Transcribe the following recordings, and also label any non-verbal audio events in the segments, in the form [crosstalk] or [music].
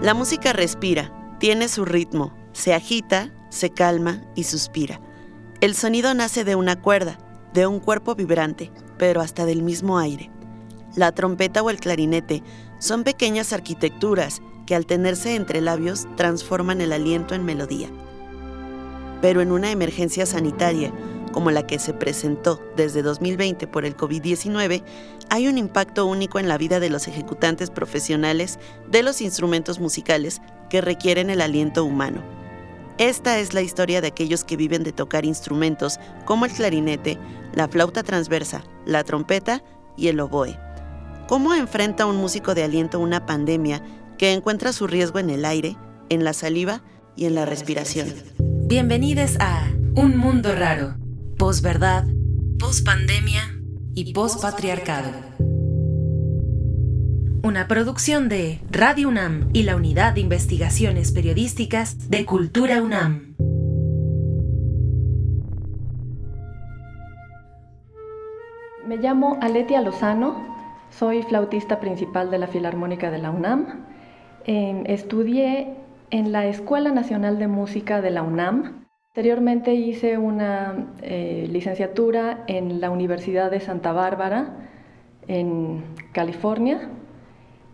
La música respira, tiene su ritmo, se agita, se calma y suspira. El sonido nace de una cuerda, de un cuerpo vibrante, pero hasta del mismo aire. La trompeta o el clarinete son pequeñas arquitecturas que al tenerse entre labios transforman el aliento en melodía. Pero en una emergencia sanitaria, como la que se presentó desde 2020 por el COVID-19, hay un impacto único en la vida de los ejecutantes profesionales de los instrumentos musicales que requieren el aliento humano. Esta es la historia de aquellos que viven de tocar instrumentos como el clarinete, la flauta transversa, la trompeta y el oboe. ¿Cómo enfrenta un músico de aliento una pandemia que encuentra su riesgo en el aire, en la saliva y en la respiración? Bienvenidos a Un Mundo Raro posverdad, pospandemia y pospatriarcado. Una producción de Radio UNAM y la Unidad de Investigaciones Periodísticas de Cultura UNAM. Me llamo Aletia Lozano, soy flautista principal de la Filarmónica de la UNAM. Em, estudié en la Escuela Nacional de Música de la UNAM Posteriormente hice una eh, licenciatura en la Universidad de Santa Bárbara, en California,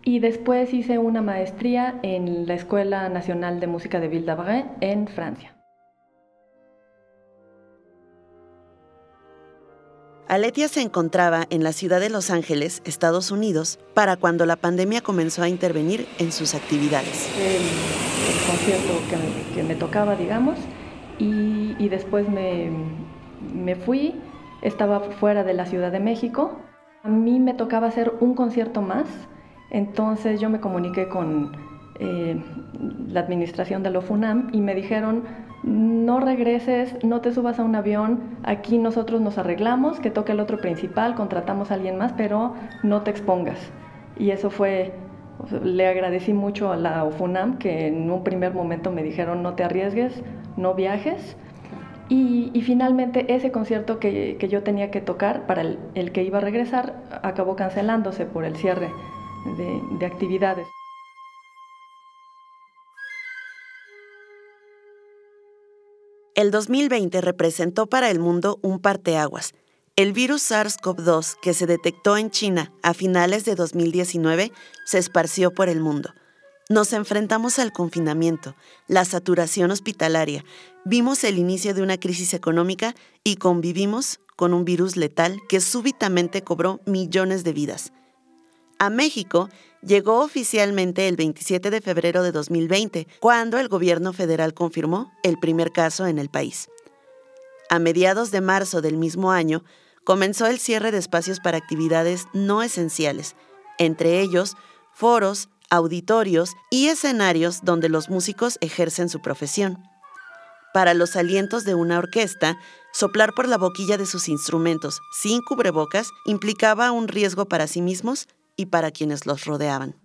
y después hice una maestría en la Escuela Nacional de Música de Ville en Francia. Aletia se encontraba en la ciudad de Los Ángeles, Estados Unidos, para cuando la pandemia comenzó a intervenir en sus actividades. El, concierto que me tocaba, digamos, y, después me, me, fui, estaba fuera de la Ciudad de México. A mí me tocaba hacer un concierto más, entonces yo me comuniqué con eh, la administración de la FUNAM y me dijeron, no regreses, no te subas a un avión, aquí nosotros nos arreglamos, que toque el otro principal, contratamos a alguien más, pero no te expongas. Y eso fue, le agradecí mucho a la FUNAM que en un primer momento me dijeron, no te arriesgues, no viajes. Y, finalmente ese concierto que, yo tenía que tocar para el, que iba a regresar acabó cancelándose por el cierre de, de actividades. El 2020 representó para el mundo un parteaguas. El virus SARS-CoV-2 que se detectó en China a finales de 2019 se esparció por el mundo. Nos enfrentamos al confinamiento, la saturación hospitalaria, vimos el inicio de una crisis económica y convivimos con un virus letal que súbitamente cobró millones de vidas. A México llegó oficialmente el 27 de febrero de 2020, cuando el gobierno federal confirmó el primer caso en el país. A mediados de marzo del mismo año, comenzó el cierre de espacios para actividades no esenciales, entre ellos foros, auditorios y escenarios donde los músicos ejercen su profesión. Para los alientos de una orquesta, soplar por la boquilla de sus instrumentos sin cubrebocas implicaba un riesgo para sí mismos y para quienes los rodeaban.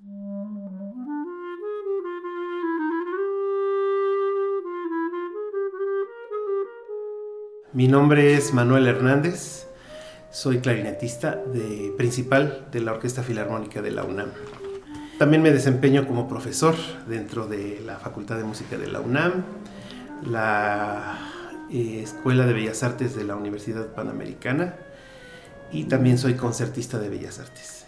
Mi nombre es Manuel Hernández, soy clarinetista de, principal de la Orquesta Filarmónica de la UNAM. También me desempeño como profesor dentro de la Facultad de Música de la UNAM, la eh, Escuela de Bellas Artes de la Universidad Panamericana y también soy concertista de Bellas Artes.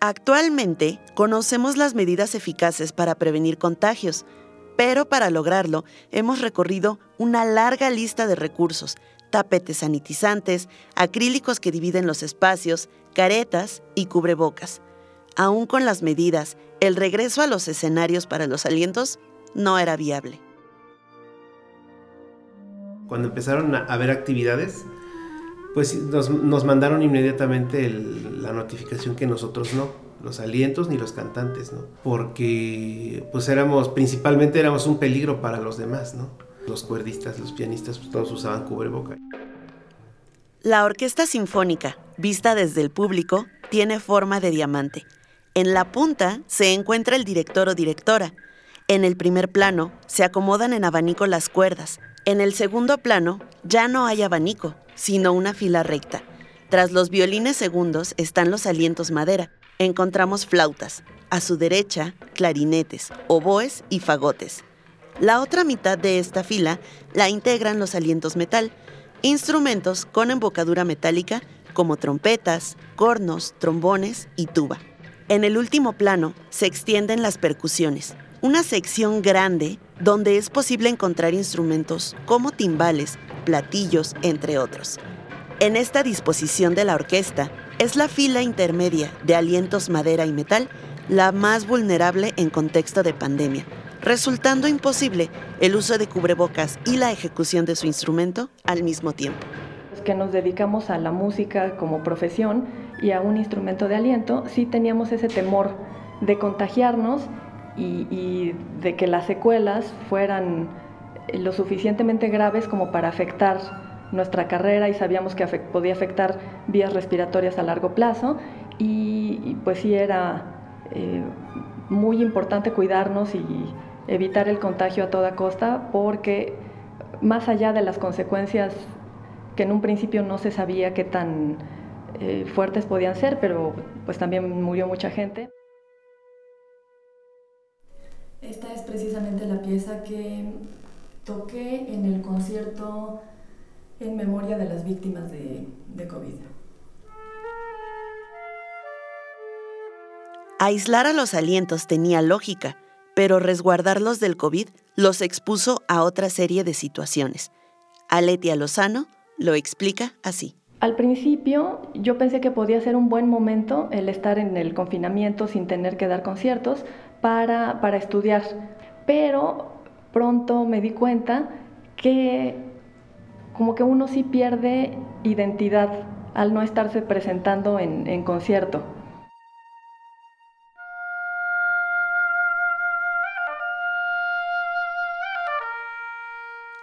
Actualmente conocemos las medidas eficaces para prevenir contagios, pero para lograrlo hemos recorrido una larga lista de recursos, tapetes sanitizantes, acrílicos que dividen los espacios, caretas y cubrebocas aún con las medidas, el regreso a los escenarios para los alientos no era viable. Cuando empezaron a haber actividades, pues nos, mandaron inmediatamente la notificación que nosotros no, los alientos ni los cantantes, ¿no? Porque pues éramos, principalmente éramos un peligro para los demás, ¿no? Los cuerdistas, los pianistas, pues todos usaban cubreboca. La orquesta sinfónica, vista desde el público, tiene forma de diamante en la punta se encuentra el director o directora. En el primer plano se acomodan en abanico las cuerdas. En el segundo plano ya no hay abanico, sino una fila recta. Tras los violines segundos están los alientos madera. encontramos flautas, a su derecha clarinetes, oboes y fagotes. La otra mitad de esta fila la integran los alientos metal, instrumentos con embocadura metálica como trompetas, cornos, trombones y tuba. En el último plano se extienden las percusiones, una sección grande donde es posible encontrar instrumentos como timbales, platillos, entre otros. En esta disposición de la orquesta es la fila intermedia de alientos madera y metal la más vulnerable en contexto de pandemia, resultando imposible el uso de cubrebocas y la ejecución de su instrumento al mismo tiempo. Los que nos dedicamos a la música como profesión y a un instrumento de aliento, sí teníamos ese temor de contagiarnos y, de que las secuelas fueran lo suficientemente graves como para afectar nuestra carrera y sabíamos que podía afectar vías respiratorias a largo plazo. Y, pues sí era eh, muy importante cuidarnos y evitar el contagio a toda costa porque más allá de las consecuencias que en un principio no se sabía qué tan eh, fuertes podían ser, pero pues también murió mucha gente. Esta es precisamente la pieza que toqué en el concierto en memoria de las víctimas de, de COVID. Aislar a los alientos tenía lógica, pero resguardarlos del COVID los expuso a otra serie de situaciones. Aletia Lozano lo explica así. Al principio yo pensé que podía ser un buen momento el estar en el confinamiento sin tener que dar conciertos para, para estudiar, pero pronto me di cuenta que como que uno sí pierde identidad al no estarse presentando en, en concierto.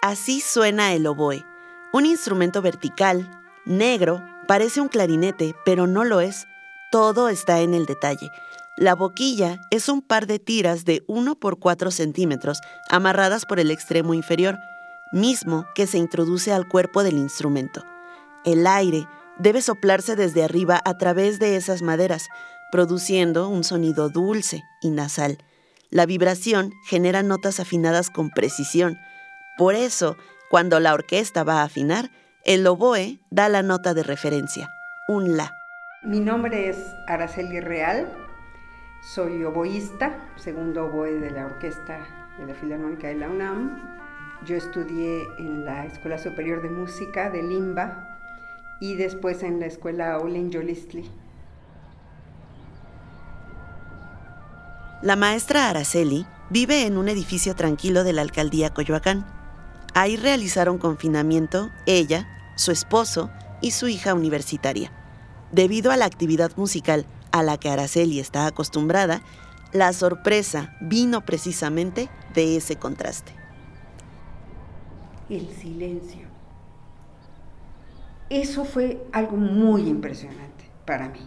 Así suena el oboe, un instrumento vertical, negro, parece un clarinete, pero no lo es. Todo está en el detalle. La boquilla es un par de tiras de 1 por 4 centímetros amarradas por el extremo inferior, mismo que se introduce al cuerpo del instrumento. El aire debe soplarse desde arriba a través de esas maderas, produciendo un sonido dulce y nasal. La vibración genera notas afinadas con precisión. Por eso, cuando la orquesta va a afinar, el oboe da la nota de referencia, un la. Mi nombre es Araceli Real, soy oboísta, segundo oboe de la orquesta de la Filarmónica de la UNAM. Yo estudié en la Escuela Superior de Música de Limba y después en la Escuela Olin Yolistli. La maestra Araceli vive en un edificio tranquilo de la alcaldía Coyoacán. Ahí realizaron confinamiento ella, su esposo y su hija universitaria. Debido a la actividad musical a la que Araceli está acostumbrada, la sorpresa vino precisamente de ese contraste. El silencio. Eso fue algo muy impresionante para mí,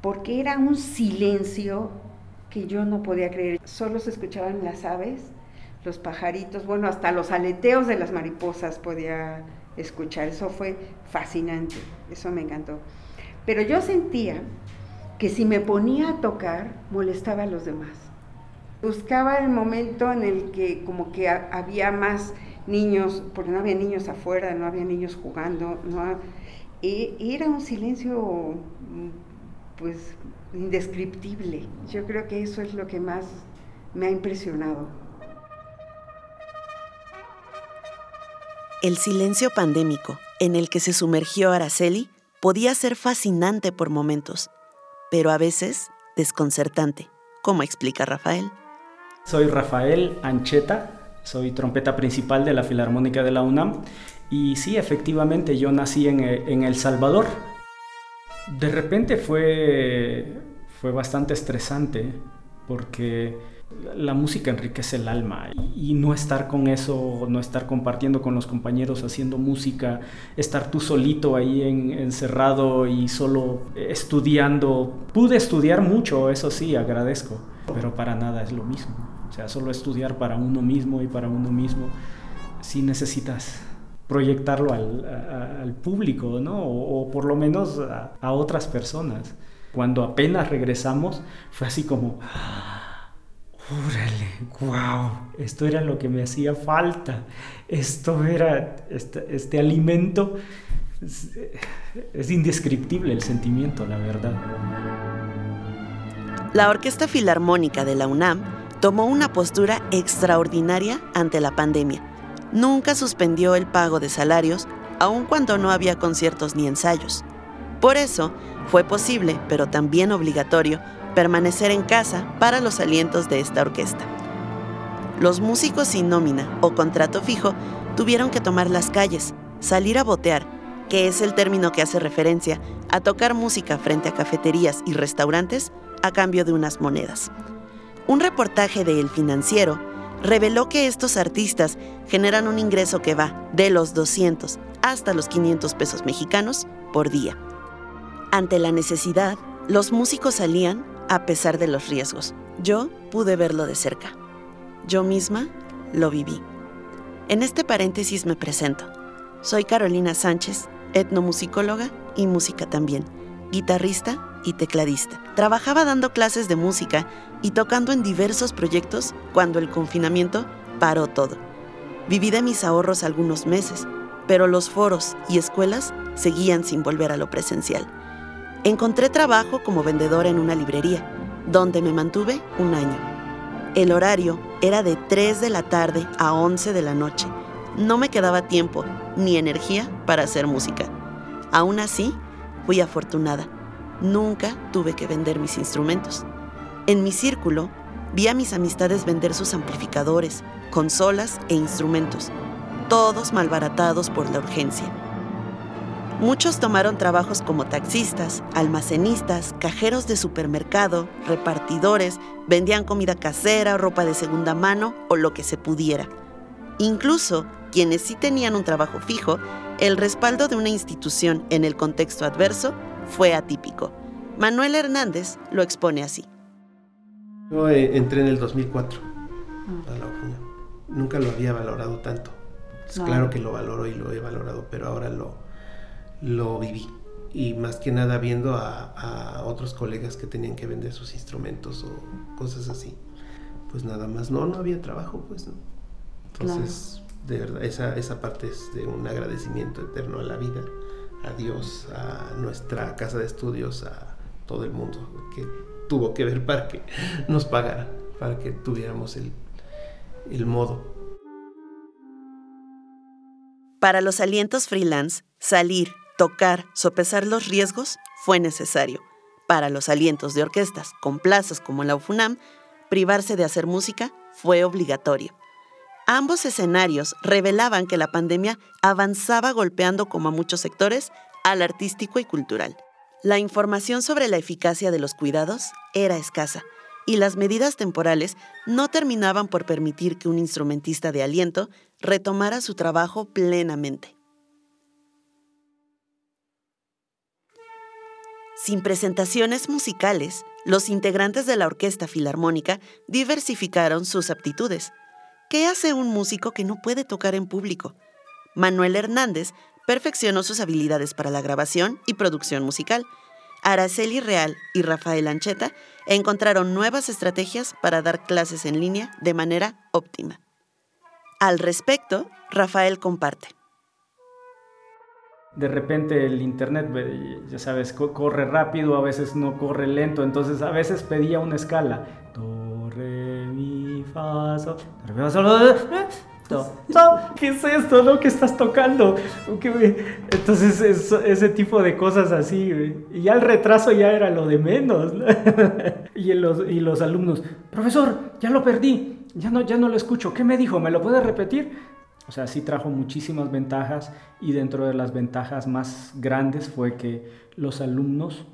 porque era un silencio que yo no podía creer. Solo se escuchaban las aves los pajaritos, bueno, hasta los aleteos de las mariposas podía escuchar. Eso fue fascinante, eso me encantó. Pero yo sentía que si me ponía a tocar, molestaba a los demás. Buscaba el momento en el que como que había más niños, porque no había niños afuera, no había niños jugando, era un silencio pues indescriptible. Yo creo que eso es lo que más me ha impresionado. El silencio pandémico en el que se sumergió Araceli podía ser fascinante por momentos, pero a veces desconcertante, como explica Rafael. Soy Rafael Ancheta, soy trompeta principal de la Filarmónica de la UNAM y sí, efectivamente, yo nací en, El Salvador. De repente fue, fue bastante estresante porque la música enriquece el alma y no estar con eso, no estar compartiendo con los compañeros haciendo música, estar tú solito ahí encerrado y solo estudiando. Pude estudiar mucho, eso sí, agradezco, pero para nada es lo mismo. O sea, solo estudiar para uno mismo y para uno mismo, si necesitas proyectarlo al, público, ¿no? O, por lo menos a otras personas. Cuando apenas regresamos, fue así como, ¡Órale! ¡Wow! Esto era lo que me hacía falta. Esto era este, este alimento. Es, es, indescriptible el sentimiento, la verdad. La Orquesta Filarmónica de la UNAM tomó una postura extraordinaria ante la pandemia. Nunca suspendió el pago de salarios, aun cuando no había conciertos ni ensayos. Por eso, fue posible, pero también obligatorio, permanecer en casa para los alientos de esta orquesta. Los músicos sin nómina o contrato fijo tuvieron que tomar las calles, salir a botear, que es el término que hace referencia a tocar música frente a cafeterías y restaurantes a cambio de unas monedas. Un reportaje de El Financiero reveló que estos artistas generan un ingreso que va de los 200 hasta los 500 pesos mexicanos por día. Ante la necesidad, los músicos salían a pesar de los riesgos. Yo pude verlo de cerca. Yo misma lo viví. En este paréntesis me presento. Soy Carolina Sánchez, etnomusicóloga y música también, guitarrista y tecladista. Trabajaba dando clases de música y tocando en diversos proyectos cuando el confinamiento paró todo. Viví de mis ahorros algunos meses, pero los foros y escuelas seguían sin volver a lo presencial. Encontré trabajo como vendedora en una librería, donde me mantuve un año. El horario era de 3 de la tarde a 11 de la noche. No me quedaba tiempo ni energía para hacer música. Aún así, fui afortunada. Nunca tuve que vender mis instrumentos. En mi círculo, vi a mis amistades vender sus amplificadores, consolas e instrumentos, todos malbaratados por la urgencia. Muchos tomaron trabajos como taxistas, almacenistas, cajeros de supermercado, repartidores, vendían comida casera, ropa de segunda mano o lo que se pudiera. Incluso quienes sí tenían un trabajo fijo, el respaldo de una institución en el contexto adverso fue atípico. Manuel Hernández lo expone así. Yo eh, entré en el 2004 a la Nunca lo había valorado tanto. Claro que lo valoro y lo he valorado, pero ahora lo, lo viví. Y más que nada viendo a, otros colegas que tenían que vender sus instrumentos o cosas así. Pues nada más, no, no había trabajo, pues no. Entonces, de verdad, esa, esa parte es de un agradecimiento eterno a la vida, a Dios, a nuestra casa de estudios, a todo el mundo que tuvo que ver para que nos pagara, para que tuviéramos el, el modo. Para los alientos freelance, salir, tocar, sopesar los riesgos fue necesario. Para los alientos de orquestas con plazas como la UFUNAM, privarse de hacer música fue obligatorio. Ambos escenarios revelaban que la pandemia avanzaba golpeando como a muchos sectores al artístico y cultural. La información sobre la eficacia de los cuidados era escasa y las medidas temporales no terminaban por permitir que un instrumentista de aliento retomara su trabajo plenamente. Sin presentaciones musicales, los integrantes de la Orquesta Filarmónica diversificaron sus aptitudes. ¿Qué hace un músico que no puede tocar en público? Manuel Hernández perfeccionó sus habilidades para la grabación y producción musical. Araceli Real y Rafael Ancheta encontraron nuevas estrategias para dar clases en línea de manera óptima. Al respecto, Rafael comparte de repente el internet, ya sabes, corre rápido, a veces no corre lento, entonces a veces pedía una escala. Do, mi, fa, sol, ¿Qué es esto, no? ¿Qué estás tocando? Entonces ese tipo de cosas así. Y ya el retraso ya era lo de menos. [laughs] Y, los, y los alumnos, profesor, ya lo perdí, ya no, ya no lo escucho. ¿Qué me dijo? ¿Me lo puede repetir? O sea, sí trajo muchísimas ventajas y dentro de las ventajas más grandes fue que los alumnos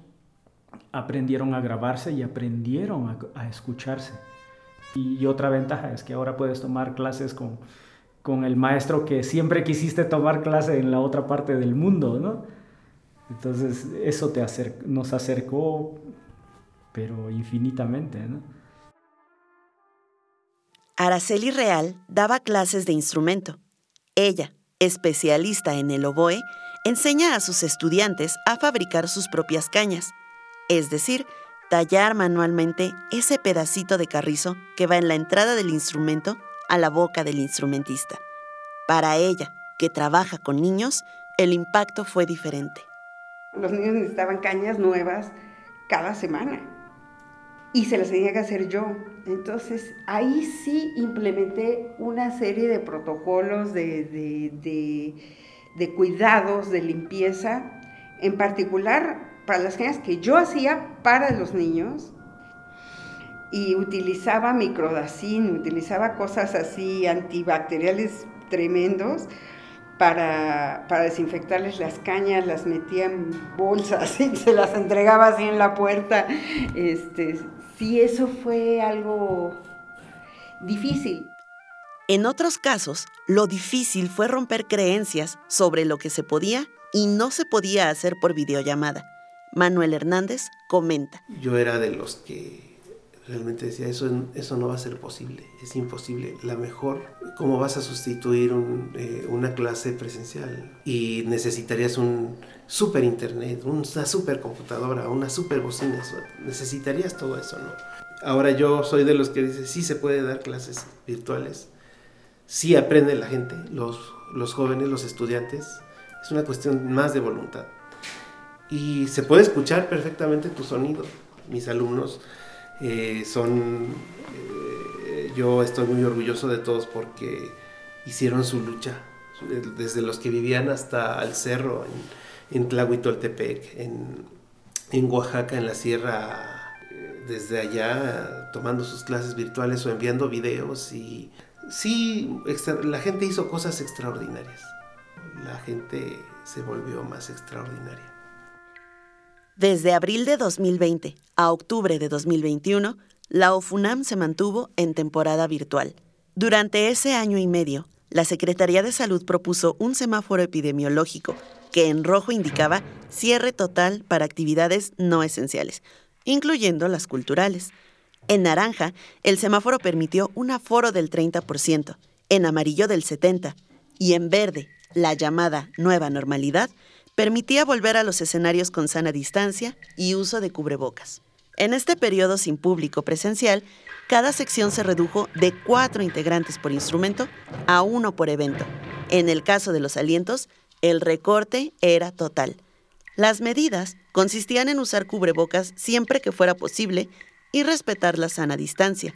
aprendieron a grabarse y aprendieron a, escucharse. Y, otra ventaja es que ahora puedes tomar clases con, con el maestro que siempre quisiste tomar clase en la otra parte del mundo, ¿no? Entonces eso te nos acercó, pero infinitamente, ¿no? Araceli Real daba clases de instrumento ella, especialista en el oboe, enseña a sus estudiantes a fabricar sus propias cañas. es decir, tallar manualmente ese pedacito de carrizo que va en la entrada del instrumento a la boca del instrumentista. Para ella, que trabaja con niños, el impacto fue diferente. Los niños necesitaban cañas nuevas cada semana y se las tenía que hacer yo. Entonces ahí sí implementé una serie de protocolos de, de cuidados, de limpieza, en particular para las cañas que yo hacía para los niños y utilizaba microdacin, utilizaba cosas así antibacteriales tremendos para, desinfectarles las cañas, las metía en bolsas [laughs] y se las entregaba así en la puerta. Este, sí, eso fue algo difícil. En otros casos, lo difícil fue romper creencias sobre lo que se podía y no se podía hacer por videollamada. Manuel Hernández comenta. Yo era de los que realmente decía, eso, eso no va a ser posible, es imposible. La mejor, ¿cómo vas a sustituir eh, una clase presencial? Y necesitarías un super internet, una super computadora, una super bocina, necesitarías todo eso, ¿no? Ahora yo soy de los que dice, sí se puede dar clases virtuales, sí aprende la gente, los, los jóvenes, los estudiantes, es una cuestión más de voluntad. Y se puede escuchar perfectamente tu sonido. Mis alumnos eh, son, eh, yo estoy muy orgulloso de todos porque hicieron su lucha, desde los que vivían hasta el cerro, en, en Tlahuitoltepec, en, en Oaxaca, en la sierra, eh, desde allá, tomando sus clases virtuales o enviando videos y sí, la gente hizo cosas extraordinarias. La gente se volvió más extraordinaria. Desde abril de 2020 a octubre de 2021, la OFUNAM se mantuvo en temporada virtual. Durante ese año y medio, la Secretaría de Salud propuso un semáforo epidemiológico que en rojo indicaba cierre total para actividades no esenciales, incluyendo las culturales. En naranja, el semáforo permitió un aforo del 30%, en amarillo del 70%, y en verde, la llamada nueva normalidad, permitía volver a los escenarios con sana distancia y uso de cubrebocas. En este periodo sin público presencial, cada sección se redujo de cuatro integrantes por instrumento a uno por evento. En el caso de los alientos, el recorte era total. Las medidas consistían en usar cubrebocas siempre que fuera posible y respetar la sana distancia.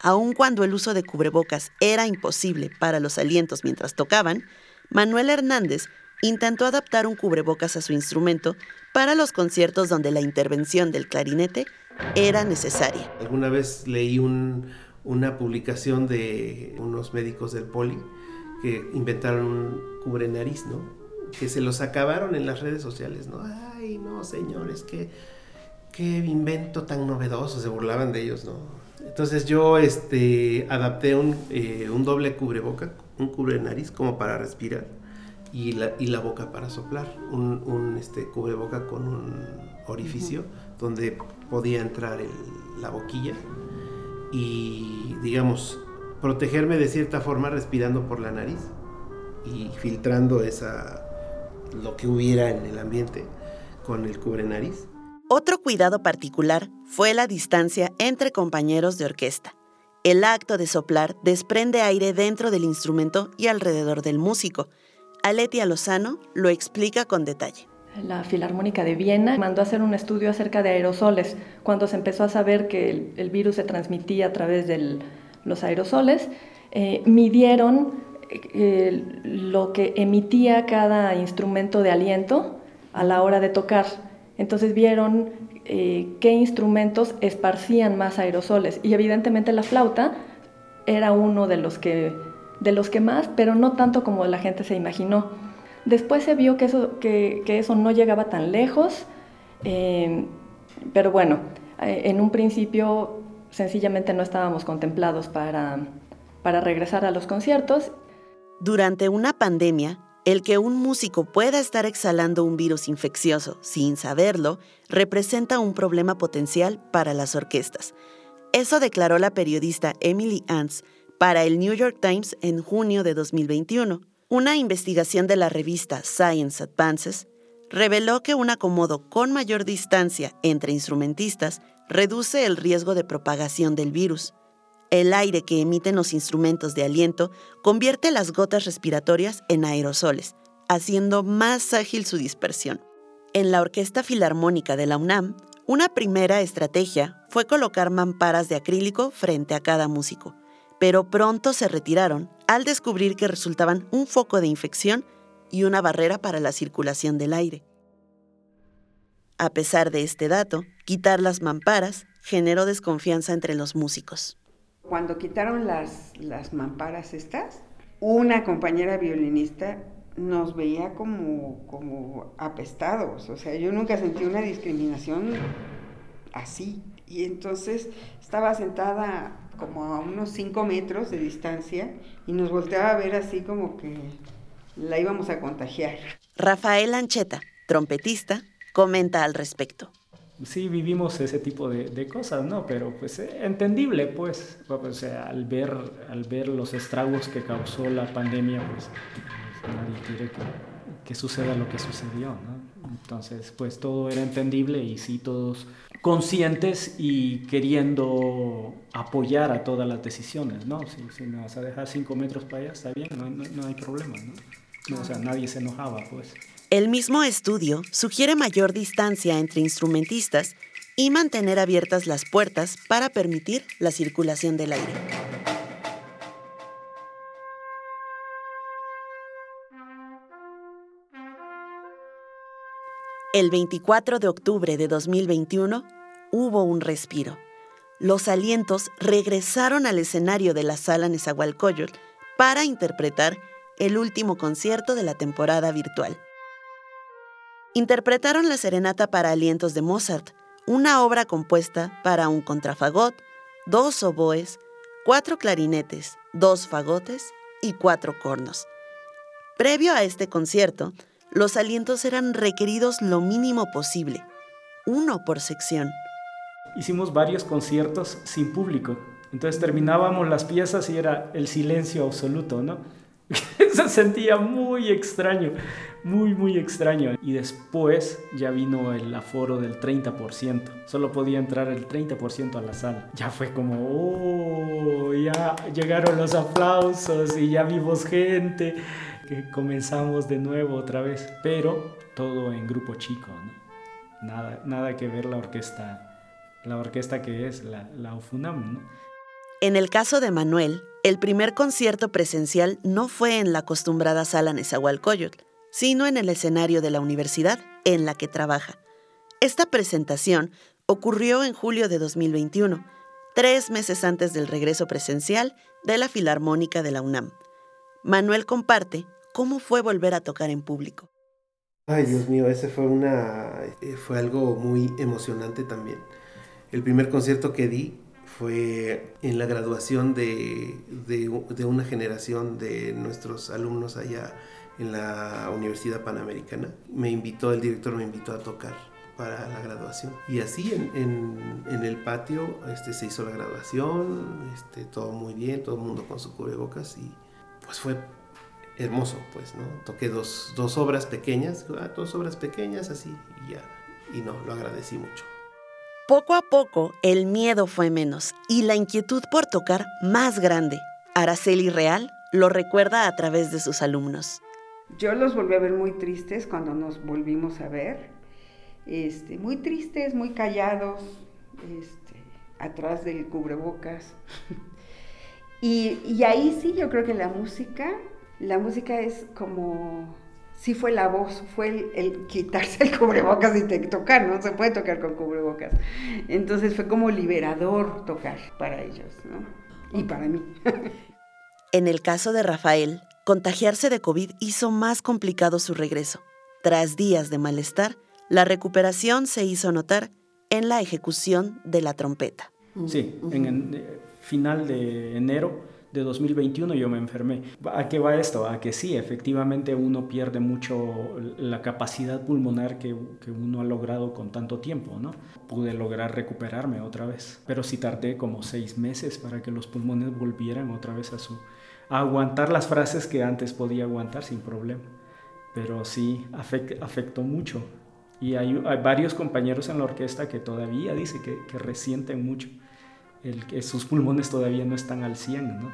Aun cuando el uso de cubrebocas era imposible para los alientos mientras tocaban, Manuel Hernández intentó adaptar un cubrebocas a su instrumento para los conciertos donde la intervención del clarinete era necesaria. Alguna vez leí una publicación de unos médicos del Poli que inventaron un cubre nariz, ¿no? Que se los acabaron en las redes sociales, ¿no? Ay, no, señores, qué, qué invento tan novedoso, se burlaban de ellos, ¿no? Entonces yo este, adapté un, eh, un doble cubreboca, un cubre nariz como para respirar y la, y la boca para soplar, un, un este, cubreboca con un orificio donde podía entrar la boquilla y, digamos, protegerme de cierta forma respirando por la nariz y filtrando esa, lo que hubiera en el ambiente con el cubre nariz. Otro cuidado particular fue la distancia entre compañeros de orquesta. El acto de soplar desprende aire dentro del instrumento y alrededor del músico, Aletia Lozano lo explica con detalle. La Filarmónica de Viena mandó a hacer un estudio acerca de aerosoles. Cuando se empezó a saber que el, virus se transmitía a través de los aerosoles, eh, midieron eh, lo que emitía cada instrumento de aliento a la hora de tocar. Entonces vieron eh, qué instrumentos esparcían más aerosoles y evidentemente la flauta era uno de los que de los que más, pero no tanto como la gente se imaginó. Después se vio que eso, que, eso no llegaba tan lejos, eh, pero bueno, eh, en un principio sencillamente no estábamos contemplados para, para regresar a los conciertos. Durante una pandemia, el que un músico pueda estar exhalando un virus infeccioso sin saberlo representa un problema potencial para las orquestas. Eso declaró la periodista Emily Ants para el New York Times en junio de 2021. Una investigación de la revista Science Advances reveló que un acomodo con mayor distancia entre instrumentistas reduce el riesgo de propagación del virus. El aire que emiten los instrumentos de aliento convierte las gotas respiratorias en aerosoles, haciendo más ágil su dispersión. En la Orquesta Filarmónica de la UNAM, una primera estrategia fue colocar mamparas de acrílico frente a cada músico, pero pronto se retiraron al descubrir que resultaban un foco de infección y una barrera para la circulación del aire. A pesar de este dato, quitar las mamparas generó desconfianza entre los músicos. Cuando quitaron las, las mamparas estas, una compañera violinista nos veía como, como apestados. O sea, yo nunca sentí una discriminación así. Y entonces estaba sentada como a unos 5 metros de distancia y nos volteaba a ver así como que la íbamos a contagiar. Rafael Ancheta, trompetista, comenta al respecto. Sí, vivimos ese tipo de, cosas, ¿no? Pero pues eh, entendible, pues, o sea, al ver, al ver los estragos que causó la pandemia, pues nadie quiere que, que suceda lo que sucedió, ¿no? Entonces, pues todo era entendible y sí, todos conscientes y queriendo apoyar a todas las decisiones, ¿no? Si, si me vas a dejar cinco metros para allá, está bien, no, no hay problema, ¿no? O sea, nadie se enojaba, pues. El mismo estudio sugiere mayor distancia entre instrumentistas y mantener abiertas las puertas para permitir la circulación del aire. El 24 de octubre de 2021 hubo un respiro. Los alientos regresaron al escenario de la sala Nezahualcóyotl para interpretar el último concierto de la temporada virtual. Interpretaron la Serenata para Alientos de Mozart, una obra compuesta para un contrafagot, dos oboes, cuatro clarinetes, dos fagotes y cuatro cornos. Previo a este concierto, los alientos eran requeridos lo mínimo posible, uno por sección. Hicimos varios conciertos sin público, entonces terminábamos las piezas y era el silencio absoluto, ¿no? [laughs] Se sentía muy extraño, muy, muy extraño. Y después ya vino el aforo del 30%. Solo podía entrar el 30% a la sala. Ya fue como, oh, ya llegaron los aplausos y ya vimos gente. Que comenzamos de nuevo otra vez. Pero todo en grupo chico, Nada, nada que ver la orquesta, la orquesta que es la, la UFUNAM, ¿no? En el caso de Manuel, el primer concierto presencial no fue en la acostumbrada sala Nezahualcóyotl, sino en el escenario de la universidad en la que trabaja. Esta presentación ocurrió en julio de 2021, tres meses antes del regreso presencial de la Filarmónica de la UNAM. Manuel comparte cómo fue volver a tocar en público. Ay, Dios mío, ese fue una eh, fue algo muy emocionante también. El primer concierto que di fue en la graduación de, de, una generación de nuestros alumnos allá en la Universidad Panamericana. Me invitó, el director me invitó a tocar para la graduación. Y así en, en, el patio este, se hizo la graduación, este, todo muy bien, todo el mundo con su cubrebocas y pues fue hermoso, pues, ¿no? Toqué dos, dos obras pequeñas, ah, dos obras pequeñas así y ya. Y no, lo agradecí mucho. Poco a poco, el miedo fue menos y la inquietud por tocar más grande. Araceli Real lo recuerda a través de sus alumnos. Yo los volví a ver muy tristes cuando nos volvimos a ver. Este, muy tristes, muy callados, este, atrás del cubrebocas. [laughs] y, y ahí sí yo creo que la música, la música es como sí fue la voz, fue el, quitarse el cubrebocas y tocar, no se puede tocar con cubrebocas. Entonces fue como liberador tocar para ellos, ¿no? Y para mí. [laughs] en el caso de Rafael, contagiarse de COVID hizo más complicado su regreso. Tras días de malestar, la recuperación se hizo notar en la ejecución de la trompeta. Sí, en el eh, final de enero de 2021 yo me enfermé. ¿A qué va esto? A que sí, efectivamente uno pierde mucho la capacidad pulmonar que, uno ha logrado con tanto tiempo, ¿no? Pude lograr recuperarme otra vez, pero sí tardé como seis meses para que los pulmones volvieran otra vez a su... a aguantar las frases que antes podía aguantar sin problema. pero sí afectó mucho. Y hay, varios compañeros en la orquesta que todavía dice que, que resienten mucho, el que sus pulmones todavía no están al 100, ¿no?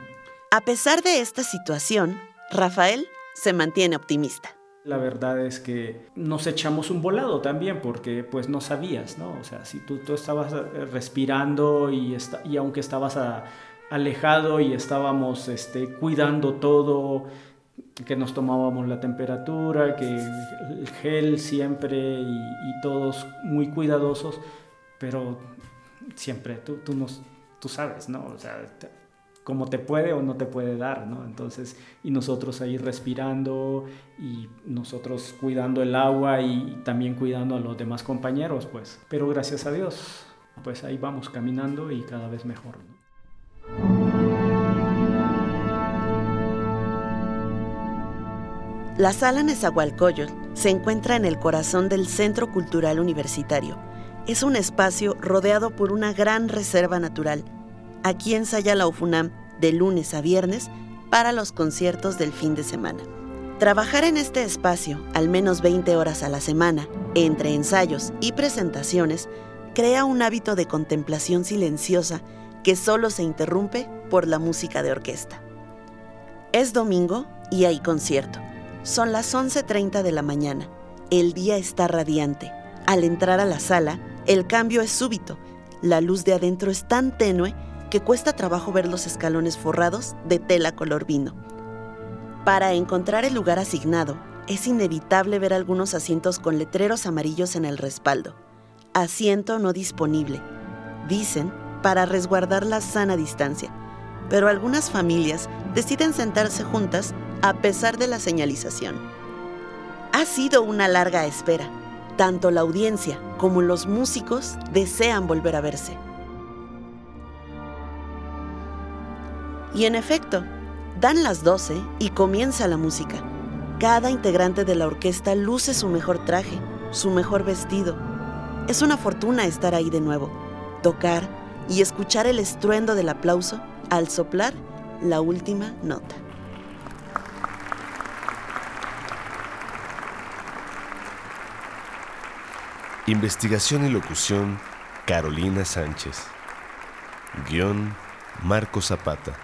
A pesar de esta situación, Rafael se mantiene optimista. La verdad es que nos echamos un volado también porque pues no sabías, ¿no? O sea, si tú, tú estabas eh, respirando y, y aunque estabas alejado y estábamos este, cuidando todo, que nos tomábamos la temperatura, que el gel siempre y, y todos muy cuidadosos, pero siempre tú, tú, nos, tú sabes, ¿no? O sea, cómo te puede o no te puede dar, ¿no? Entonces, y nosotros ahí respirando y nosotros cuidando el agua y también cuidando a los demás compañeros, pues. Pero gracias a Dios, pues ahí vamos caminando y cada vez mejor. La sala Nezahualcóyotl se encuentra en el corazón del Centro Cultural Universitario. Es un espacio rodeado por una gran reserva natural Aquí ensaya la UFUNAM de lunes a viernes para los conciertos del fin de semana. Trabajar en este espacio al menos 20 horas a la semana, entre ensayos y presentaciones, crea un hábito de contemplación silenciosa que solo se interrumpe por la música de orquesta. Es domingo y hay concierto. Son las 11.30 de la mañana. El día está radiante. Al entrar a la sala, el cambio es súbito. La luz de adentro es tan tenue que cuesta trabajo ver los escalones forrados de tela color vino. Para encontrar el lugar asignado, es inevitable ver algunos asientos con letreros amarillos en el respaldo. Asiento no disponible. Dicen para resguardar la sana distancia, pero algunas familias deciden sentarse juntas a pesar de la señalización. Ha sido una larga espera. Tanto la audiencia como los músicos desean volver a verse. Y en efecto, dan las 12 y comienza la música. Cada integrante de la orquesta luce su mejor traje, su mejor vestido. Es una fortuna estar ahí de nuevo, tocar y escuchar el estruendo del aplauso al soplar la última nota. Investigación y locución, Carolina Sánchez. Guión, Marco Zapata.